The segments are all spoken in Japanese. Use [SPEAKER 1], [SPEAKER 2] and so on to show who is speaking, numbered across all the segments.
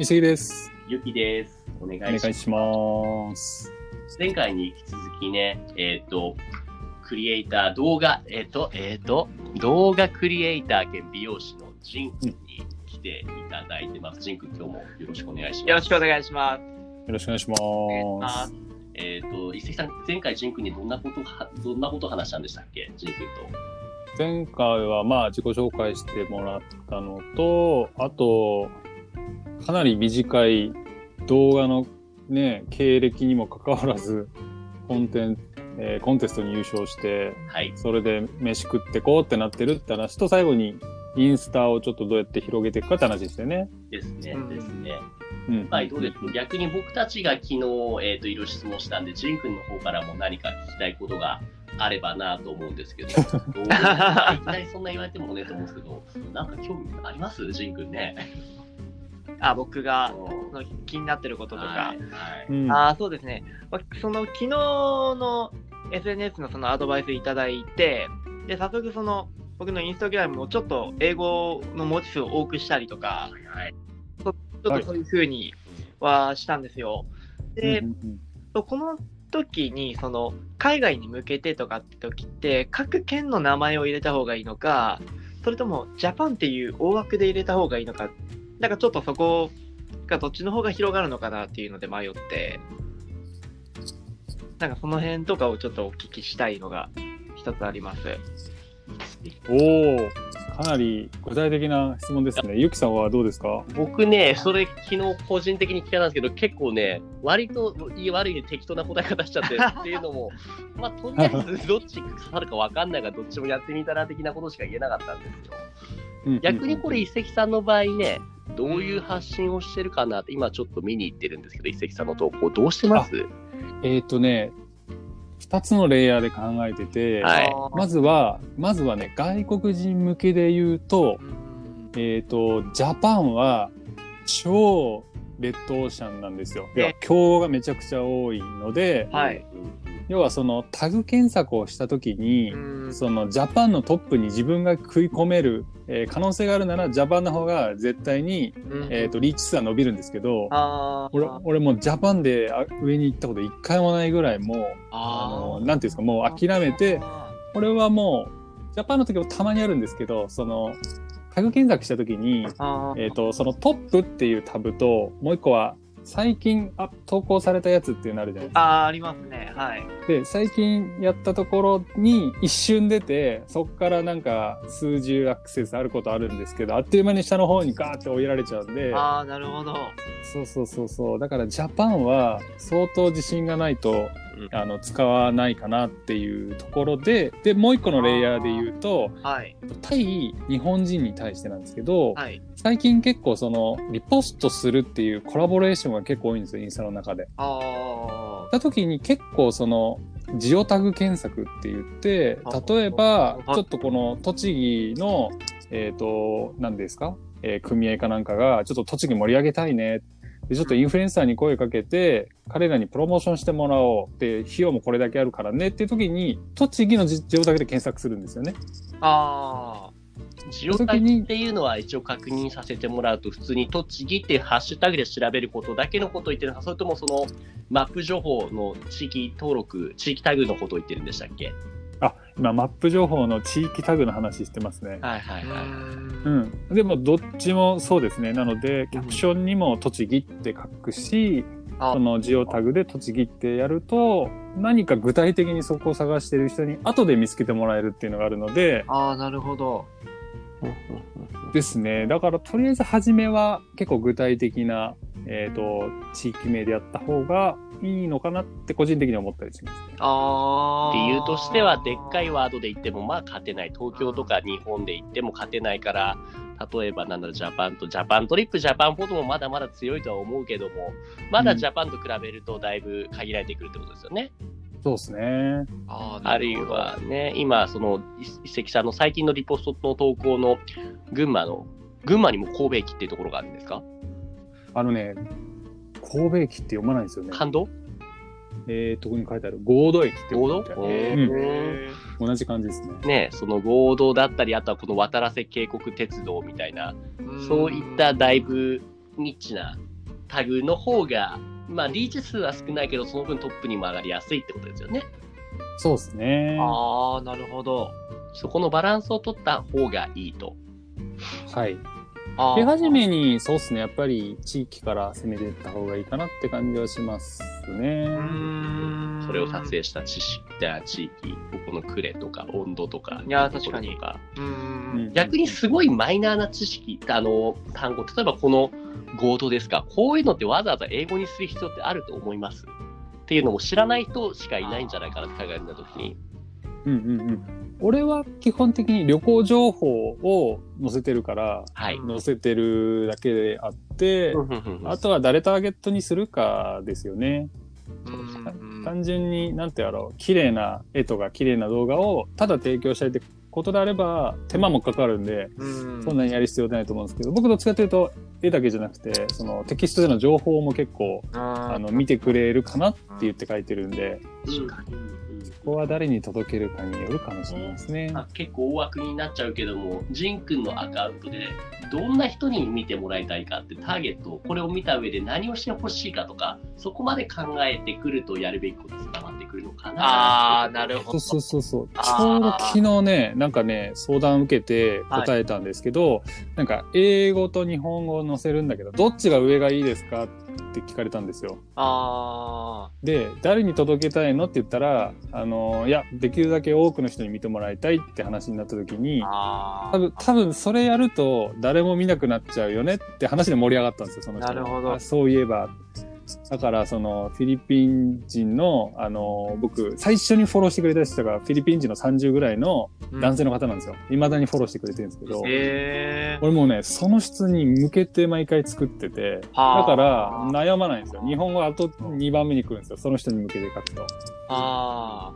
[SPEAKER 1] 伊勢です。
[SPEAKER 2] ゆきです。お願いします。前回に引き続きね、えっ、と、クリエイター、動画、えっ、と、えっ、と、動画クリエイター兼美容師のジンくんに来ていただいてます。ジンくん、今日もよろしくお願いします。
[SPEAKER 3] よろしくお願いします。
[SPEAKER 1] よろしくお願いします。
[SPEAKER 2] えっ、と、伊勢さん、前回ジンくんにどんなことは、どんなこと話したんでしたっけ？ジンくんと。
[SPEAKER 1] 前回はまあ自己紹介してもらったのと、あと、かなり短い動画のね、経歴にもかかわらず、コンテンえーコンテストに優勝して、
[SPEAKER 2] はい。
[SPEAKER 1] それで飯食ってこうってなってるって話と、最後にインスタをちょっとどうやって広げていくかって話でしたよね。
[SPEAKER 2] ですね、
[SPEAKER 3] うん
[SPEAKER 2] ですね。
[SPEAKER 1] うん。
[SPEAKER 2] はい、どうですか逆に僕たちが昨日、えっ、と、いろいろ質問したんで、ジンくんの方からも何か聞きたいことがあればなと思うんですけど、どうまあいきなりそんな言われてもねと思うんですけど、なんか興味あります？ジンくんね。
[SPEAKER 3] あ、僕がの気になってることとか。
[SPEAKER 2] はい。はい
[SPEAKER 1] うん
[SPEAKER 3] あーそうですね。まあその昨日の SNS のそのアドバイスいただいて、で、早速その僕のインスタグラムをちょっと英語の文字数を多くしたりとか、
[SPEAKER 2] はい。
[SPEAKER 3] ちょっとそういう風にはしたんですよ。で、
[SPEAKER 1] うん
[SPEAKER 3] この時にその海外に向けてとかって時って各県の名前を入れた方がいいのかそれともジャパンっていう大枠で入れた方がいいのかなんかちょっとそこがどっちの方が広がるのかなっていうので迷ってなんかその辺とかをちょっとお聞きしたいのが一つあります。
[SPEAKER 1] おお、かなり具体的な質問ですね。ゆきさんはどうですか？
[SPEAKER 2] 僕ね、それ昨日個人的に聞いたんですけど、結構ね、割といい悪い適当な答え方しちゃってっていうのも、まあ、とりあえずどっち刺さるか分かんないから、どっちもやってみたら的なことしか言えなかったんですよ。逆にこれ、一石さんの場合ね、どういう発信をしてるかなって、今ちょっと見に行ってるんですけど、一石さんの投稿、どうしてます？
[SPEAKER 1] えっ、とね、二つのレイヤーで考えてて、
[SPEAKER 2] はい
[SPEAKER 1] まずは、まずはね、外国人向けで言うと、
[SPEAKER 3] うん
[SPEAKER 1] えっ、と、ジャパンは超レッドオーシャンなんですよ。要は、競合がめちゃくちゃ多いので、
[SPEAKER 3] はい。
[SPEAKER 1] 要はそのタグ検索をしたときに、
[SPEAKER 3] うん。
[SPEAKER 1] そのジャパンのトップに自分が食い込める、えー可能性があるならジャパンの方が絶対に、えー、とリーチ数は伸びるんですけど、俺俺もうジャパンであ上に行ったこと一回もないぐらいもうあのなんていうんですかもう諦めて
[SPEAKER 3] あ
[SPEAKER 1] これはもうジャパンの時もたまにあるんですけどそのタグ検索した時に、
[SPEAKER 3] ーあー。
[SPEAKER 1] えー、とそのトップっていうタブともう一個は最近あ投稿されたやつっていうのあるじゃないですか。
[SPEAKER 3] あーありますね。はい。
[SPEAKER 1] で最近やったところに一瞬出てそこからなんか数十アクセスあることあるんですけどあっという間に下の方にガーって追いられちゃうんで。
[SPEAKER 3] ああ、なるほど。
[SPEAKER 1] そうそうそうそう。だからジャパンは相当自信がないと、
[SPEAKER 2] うん
[SPEAKER 1] あの、使わないかなっていうところで、で、もう一個のレイヤーで言うと、
[SPEAKER 3] はい。
[SPEAKER 1] 対日本人に対してなんですけど、
[SPEAKER 3] はい。
[SPEAKER 1] 最近結構その、リポストするっていうコラボレーションが結構多いんですよ、インスタの中で。
[SPEAKER 3] あ
[SPEAKER 1] た時に結構その、ジオタグ検索って言って
[SPEAKER 3] あ、
[SPEAKER 1] 例えば
[SPEAKER 3] あ、
[SPEAKER 1] ちょっとこの栃木の、えっ、と、何ですか？えー組合かなんかが、ちょっと栃木盛り上げたいね。で、ちょっとインフルエンサーに声かけて、彼らにプロモーションしてもらおう。で、費用もこれだけあるからねっていう時に、栃木のジジオタグで検索するんですよね。
[SPEAKER 3] あ。あ
[SPEAKER 2] ジオタグっていうのは一応確認させてもらうと、普通に栃木っていうハッシュタグで調べることだけのことを言ってるのか、それともそのマップ情報の地域登録、地域タグのことを言ってるんでしたっけ？
[SPEAKER 1] あ、今、マップ情報の地域タグの話してますね。
[SPEAKER 2] はいは
[SPEAKER 3] あ。
[SPEAKER 2] いはい。
[SPEAKER 1] うん。でも、どっちもそうですね。なので、キャプションにも栃木って書くし、
[SPEAKER 3] あ
[SPEAKER 1] そのジオタグで栃木ってやると、何か具体的にそこを探してる人に後で見つけてもらえるっていうのがあるので、
[SPEAKER 3] あー、なるほど。
[SPEAKER 1] ですね。だから、とりあえず初めは結構具体的な、えっ、と、地域名でやった方がいいのかなって個人的に思ったりしますね。
[SPEAKER 3] ああ。
[SPEAKER 2] 理由としては、でっかいワードで言っても、まあ勝てない。東京とか日本で言っても勝てないから、例えばなんだろう、 Japan と、 Japan trip、Japan photo もまだまだ強いとは思うけども、まだジャパンと比べるとだいぶ限られてくるってことですよね。
[SPEAKER 1] そうですね。
[SPEAKER 3] あー
[SPEAKER 2] あるいは、ね、今、その、い一石さんの最近のリポストの投稿の群馬の、群馬にも神戸駅っていうところがあるんですか？
[SPEAKER 1] あのね、神戸駅って読まないんですよね。
[SPEAKER 2] 感動？
[SPEAKER 1] えー、とこに書いてある合同駅って
[SPEAKER 2] 合同
[SPEAKER 1] 読むみたい
[SPEAKER 3] へ
[SPEAKER 1] うん
[SPEAKER 3] ー
[SPEAKER 1] 同じ感じですね。
[SPEAKER 2] ね、その合同だったり、あとはこの渡良瀬渓谷鉄道みたいな、そういっただいぶニッチなタグの方が、まあ、リーチ数は少ないけど、その分トップにも上がりやすいってことですよね。
[SPEAKER 1] そうですね。
[SPEAKER 3] ああ、なるほど。
[SPEAKER 2] そこのバランスを取った方がいいと。
[SPEAKER 1] はい。手始めに、そうですね。やっぱり地域から攻めていった方がいいかなって感じはしますね。
[SPEAKER 2] それを撮影した知識や地域、ここのクレとか温度とか、
[SPEAKER 3] いや確かに
[SPEAKER 2] とか
[SPEAKER 3] うーん。
[SPEAKER 2] 逆にすごいマイナーな知識、あの、単語、例えばこの合同ですか、こういうのってわざわざ英語にする必要ってあると思います？っていうのも知らない人しかいないんじゃないかなって考えたときに。
[SPEAKER 1] うんうんうん。俺は基本的に旅行情報を載せてるから、
[SPEAKER 2] はい。
[SPEAKER 1] 載せてるだけであって、あとは誰ターゲットにするかですよね。
[SPEAKER 3] うん
[SPEAKER 1] 単純に、なんてやろう、綺麗な絵とか綺麗な動画をただ提供したいってことであれば、手間もかかるんで、
[SPEAKER 3] うん
[SPEAKER 1] そんなにやる必要ないと思うんですけど、僕どっちかというと、絵だけじゃなくて、そのテキストでの情報も結構、
[SPEAKER 3] あ
[SPEAKER 1] あの、見てくれるかなって言って書いてるんで、
[SPEAKER 2] 確
[SPEAKER 3] か
[SPEAKER 2] に。
[SPEAKER 1] ここは誰に届けるかによるかもしれないですね。
[SPEAKER 2] まあ、結構大枠になっちゃうけども、ジンくんのアカウントでどんな人に見てもらいたいかってターゲットをこれを見た上で何をしてほしいかとか、そこまで考えてくるとやるべきことに伝わってくるのかな。
[SPEAKER 3] あーなるほど
[SPEAKER 1] そうそうそうそう。ちょうど昨日ね、なんかね、相談受けて答えたんですけど、なんか英語と日本語を載せるんだけど、どっちが上がいいですかって聞かれたんですよ。
[SPEAKER 3] あ
[SPEAKER 1] で、誰に届けたいの？って言ったら、あの、いや、できるだけ多くの人に見てもらいたいって話になった時に多分、多分それやると誰も見なくなっちゃうよねって話で盛り上がったんですよ、その人。が
[SPEAKER 3] なるほど。
[SPEAKER 1] あそういえば。だから、その、フィリピン人の、あの、僕、最初にフォローしてくれた人が、フィリピン人の30ぐらいの男性の方なんですよ。未だにフォローしてくれてるんですけど、
[SPEAKER 3] えー、
[SPEAKER 1] 俺もうね、その質に向けて毎回作ってて、
[SPEAKER 3] はあ
[SPEAKER 1] だから、悩まないんですよ。日本語あと2番目に来るんですよ。その人に向けて書くと。
[SPEAKER 3] あ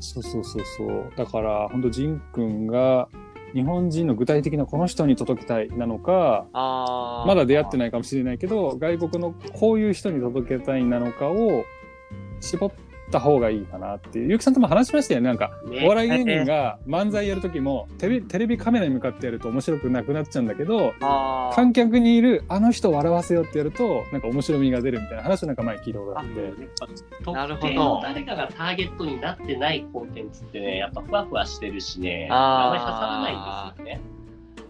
[SPEAKER 1] そうそうそうそう。だから、本当ジン君が、日本人の具体的なこの人に届けたいなのか、まだ出会ってないかもしれないけど、外国のこういう人に届けたいなのかを絞った方がいいかなっていう。ゆうきさんとも話しましたよね。なんか、
[SPEAKER 2] ね
[SPEAKER 1] お笑い芸人が漫才やるときもテレビ、テレビカメラに向かってやると面白くなくなっちゃうんだけど、観客にいるあの人を笑わせようってやると、なんか面白みが出るみたいな話をなんか前聞いたことがあって。
[SPEAKER 3] なるほど
[SPEAKER 2] 特定の誰かがターゲットになってないコンテンツってね、やっぱふわふわしてるしね、
[SPEAKER 3] あ
[SPEAKER 2] んまり刺さらないんですよね。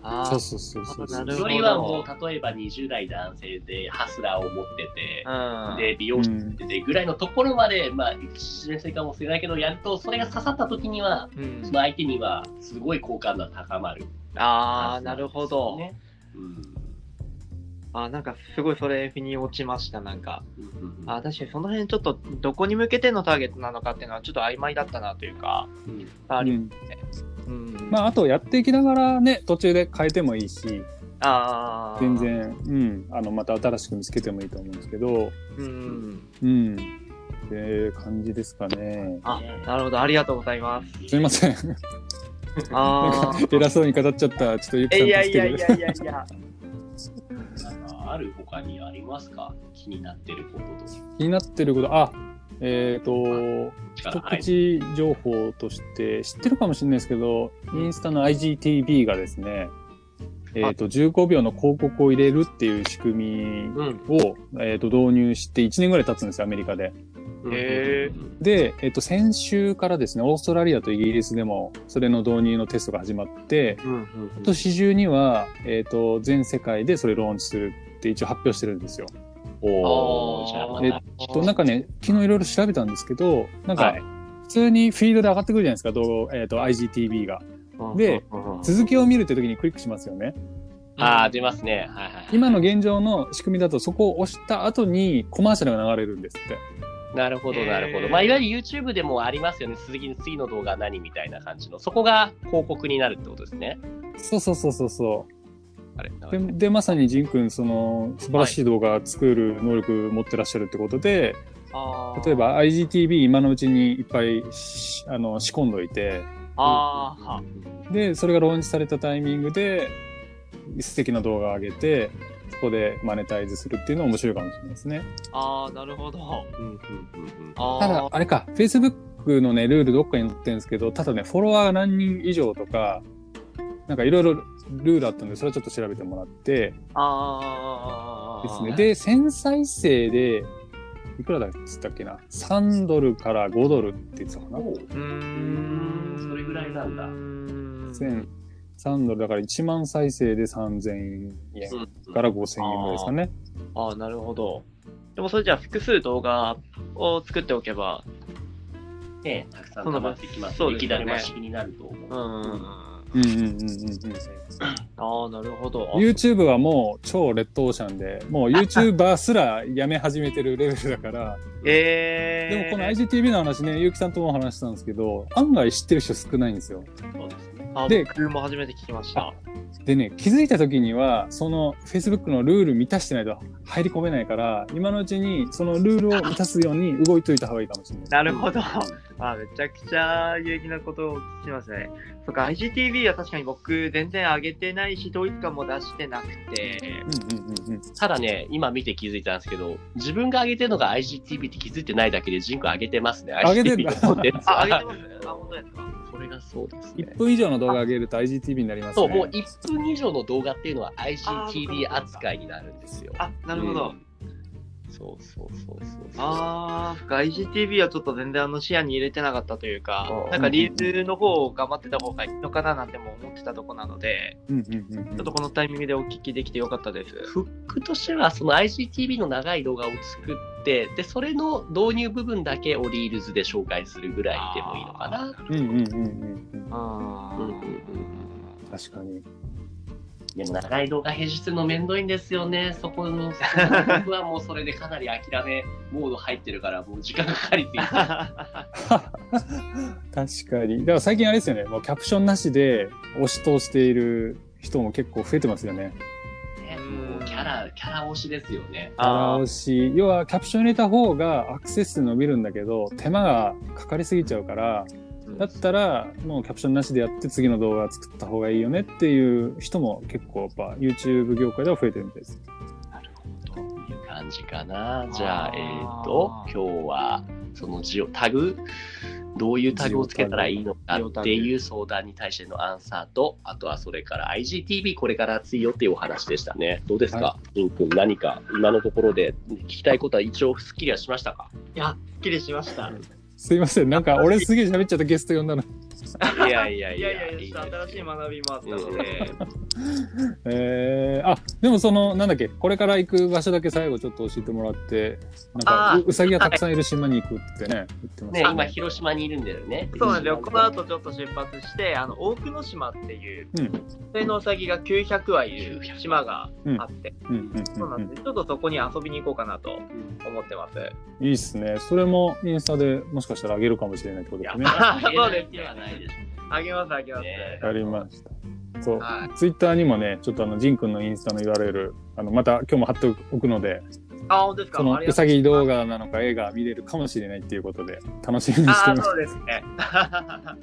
[SPEAKER 3] あー。
[SPEAKER 1] そうそうそうそうそう。
[SPEAKER 3] なるほど
[SPEAKER 2] よりはもう、例えば20代男性でハスラーを持ってて、
[SPEAKER 3] うん。
[SPEAKER 2] で、美容師っててぐらいのところまで、まあ、一年生かもしれないけど、やると、それが刺さった時には、
[SPEAKER 3] うん。
[SPEAKER 2] その相手には、すごい好感度が高まる。
[SPEAKER 3] ああなるほど、
[SPEAKER 2] ね。うん。
[SPEAKER 3] あーなんかすごいそれ腑に落ちましたなんか。あー確かにその辺ちょっとどこに向けてのターゲットなのかっていうのはちょっと曖昧だったなというか
[SPEAKER 2] うん。
[SPEAKER 3] あり
[SPEAKER 1] うん
[SPEAKER 3] うん
[SPEAKER 1] まあ、あとやっていきながらね、途中で変えてもいいし、
[SPEAKER 3] あー。
[SPEAKER 1] 全然、うん、あの、また新しく見つけてもいいと思うんですけど、
[SPEAKER 3] うん
[SPEAKER 1] うん。っていう感じですかね。
[SPEAKER 3] あなるほどありがとうございます。
[SPEAKER 1] すいません。
[SPEAKER 3] あ
[SPEAKER 1] なんか偉そうに語っちゃった。ちょっとゆき
[SPEAKER 3] ーい
[SPEAKER 1] さん助けて
[SPEAKER 3] やいやいやいやいや
[SPEAKER 2] なんかある他にありますか？気になってることと
[SPEAKER 1] 気になってること、あ、えっ、と、一口情報として、知ってるかもしれないですけど、インスタの IGTV がですね、えっ、と、15秒の広告を入れるっていう仕組み
[SPEAKER 2] うん。
[SPEAKER 1] を、えっ、と、導入して1年ぐらい経つんですよ、アメリカで。
[SPEAKER 3] へ
[SPEAKER 1] で、えっ、と、先週からですね、オーストラリアとイギリスでも、それの導入のテストが始まって、今年中には、えっ、と、全世界でそれローンチするって一応発表してるんですよ。
[SPEAKER 2] おーじゃあま
[SPEAKER 1] え
[SPEAKER 2] た
[SPEAKER 1] っと、なんかね、昨日いろいろ調べたんですけど、なんか
[SPEAKER 2] はい、
[SPEAKER 1] 普通にフィードで上がってくるじゃないですか、動画、えっ、と、IGTV が。で続きを見るって時にクリックしますよね。
[SPEAKER 2] ああ、出ますね。はいはい。
[SPEAKER 1] 今の現状の仕組みだと、そこを押した後にコマーシャルが流れるんですって。
[SPEAKER 2] なるほど、なるほど。まあ、いわゆる YouTube でもありますよね。次次の動画何みたいな感じの。そこが広告になるってことですね。
[SPEAKER 1] そうそうそうそうそう。
[SPEAKER 2] あれ。
[SPEAKER 1] でで、まさにジン君、その、素晴らしい動画作る能力持ってらっしゃるってことで、
[SPEAKER 3] あー。
[SPEAKER 1] 例えば IGTV 今のうちにいっぱいしあの仕込んどいて、
[SPEAKER 3] あ
[SPEAKER 1] で、それがローンチされたタイミングで、素敵な動画を上げて、そこでマネタイズするっていうのは面白いかもしれないですね。
[SPEAKER 3] あーなるほど。
[SPEAKER 2] うんうんうんうん。
[SPEAKER 3] あー。
[SPEAKER 1] ただ、あれか、Facebook のね、ルールどっかに載ってるんですけど、ただね、フォロワーが何人以上とか、なんかいろいろルールあったんで、それはちょっと調べてもらって、
[SPEAKER 3] ああ。
[SPEAKER 1] ですね。で、1000再生で、いくらだっつったっけな ?3 ドルから5ドルって言ってたかな
[SPEAKER 2] おう
[SPEAKER 3] ん。
[SPEAKER 2] それぐらいなんだ
[SPEAKER 3] うーん
[SPEAKER 1] 1000 3ドルだから1万再生で3000円
[SPEAKER 2] うん
[SPEAKER 1] から5000円ぐらいですかね。
[SPEAKER 3] ああ、なるほど。でもそれじゃあ複数動画を作っておけば、
[SPEAKER 2] ね、たくさん溜まってきます。
[SPEAKER 3] そうで
[SPEAKER 2] になると思う。
[SPEAKER 3] うんうんうん。
[SPEAKER 1] うんうんうん。
[SPEAKER 3] ああ、なるほど。
[SPEAKER 1] YouTube はもう超レッドオーシャンで、もう YouTuber すらやめ始めてるレベルだから、
[SPEAKER 3] えー、
[SPEAKER 1] でもこの IGTV の話ね、結城さんとも話したんですけど、案外知ってる人少ないんですよ。
[SPEAKER 2] そうですね。
[SPEAKER 3] あ
[SPEAKER 1] で
[SPEAKER 3] 僕も初めて聞きました。
[SPEAKER 1] でね、気づいた時には、その Facebook のルール満たしてないと入り込めないから、今のうちにそのルールを満たすように動いといた方がいいかもしれない。
[SPEAKER 3] なるほど。あめちゃくちゃ有益なことを聞きますね。そっか、IGTV は確かに僕全然上げてないし、統一感も出してなくて。
[SPEAKER 1] うんうんうんうん。
[SPEAKER 2] ただね、今見て気づいたんですけど、自分が上げてるのが IGTV って気づいてないだけで、ジンク上げてますね。
[SPEAKER 1] 上げてんだ
[SPEAKER 2] IGTV
[SPEAKER 3] 上げ
[SPEAKER 2] は
[SPEAKER 3] てますあ、本当ですか？
[SPEAKER 2] それがそうですね
[SPEAKER 1] 1。分以上の動画上げると IGTV になりますね。
[SPEAKER 2] そう、もう1分以上の動画っていうのは IGTV 扱いになるんですよ。
[SPEAKER 3] あ、なるほど。
[SPEAKER 2] うんそうそうそうそうそう。
[SPEAKER 3] あー、IGTV はちょっと全然あの視野に入れてなかったというか
[SPEAKER 2] う、ん
[SPEAKER 3] なんかリールの方を頑張ってた方がいいのかななんても思ってたとこなので、
[SPEAKER 1] うんうんうんうん
[SPEAKER 3] ちょっとこのタイミングでお聞きできてよかったです。
[SPEAKER 2] フックとしては、その IGTV の長い動画を作って、で、それの導入部分だけをリールズで紹介するぐらいでもいいのかな。
[SPEAKER 1] うんうんうんう。
[SPEAKER 3] あー
[SPEAKER 2] うんうんうん
[SPEAKER 1] 確かに。
[SPEAKER 2] でも長い動画編集するのめんどいんですよね。そこの、僕はもうそれでかなり諦めモード入ってるから、もう時間かかりすぎて。
[SPEAKER 1] 確かに。だから最近あれですよね、もうキャプションなしで押し通している人も結構増えてますよね。
[SPEAKER 2] キャラ、キャラ推しですよね。
[SPEAKER 1] キャラし。要はキャプション入れた方がアクセス数伸びるんだけど、手間がかかりすぎちゃうから、だったらもうキャプションなしでやって次の動画作った方がいいよねっていう人も結構やっぱ YouTube 業界では増えてるみたいです。
[SPEAKER 2] なるほど。いう感じかな。じゃあ、えっ、と、今日は、そのジオタグ、どういうタグをつけたらいいのかっていう相談に対してのアンサーと、あとはそれから IGTV これから熱いよっていうお話でしたね。どうですか？
[SPEAKER 1] は、
[SPEAKER 2] イン君、何か今のところで聞きたいことは一応スッキリはしましたか？
[SPEAKER 3] いや、すっきりしました。
[SPEAKER 1] すいません。なんか俺すげえ喋っちゃったゲスト呼んだの。
[SPEAKER 2] いやいやいや
[SPEAKER 3] いやいや新しい学びもあったので、
[SPEAKER 1] えー、あ、でもその、なんだっけ、これから行く場所だけ最後ちょっと教えてもらって、なんかううさぎがたくさんいる島に行くってね、言ってまし
[SPEAKER 2] ね、
[SPEAKER 1] た
[SPEAKER 2] 今、広島にいるんだよね。
[SPEAKER 3] そうなんですよ。この後ちょっと出発して、あの、大久野島っていう、
[SPEAKER 1] うん。
[SPEAKER 3] 普通のウサギが900羽いる島があって、そうなんです。ちょっとそこに遊びに行こうかなと思ってます。
[SPEAKER 1] いいっすね。それもインスタでもしかしたら上げるかもしれないってことです
[SPEAKER 3] そうです
[SPEAKER 2] ではないでしょ
[SPEAKER 3] あげます、あげます。
[SPEAKER 2] ね
[SPEAKER 1] やりました。そう。
[SPEAKER 3] はい
[SPEAKER 1] ツイッターにもね、ちょっとあの、ジンくんのインスタの URL、あの、また今日も貼っておくので、
[SPEAKER 3] あ、本当ですか？
[SPEAKER 1] そのうさぎ動画なのか映画見れるかもしれないっていうことで、楽しみにして
[SPEAKER 3] あー、
[SPEAKER 1] ます。
[SPEAKER 3] そうですね。
[SPEAKER 2] は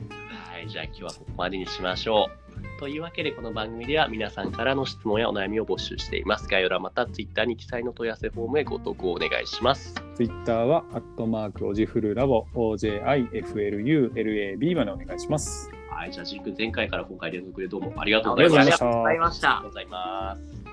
[SPEAKER 2] い、じゃあ今日はここまでにしましょう。というわけでこの番組では皆さんからの質問やお悩みを募集しています。概要欄また Twitter に記載の問い合わせフォームへご投稿お願いします。
[SPEAKER 1] ツイッターは、アットマーク、オジフルラボ、OJIFLULAB までお願いします。
[SPEAKER 2] はい、じゃあジン君前回から今回連続でどうもありがとう
[SPEAKER 1] あございまし。たた
[SPEAKER 3] ありがとうございました
[SPEAKER 2] ありがとうございます。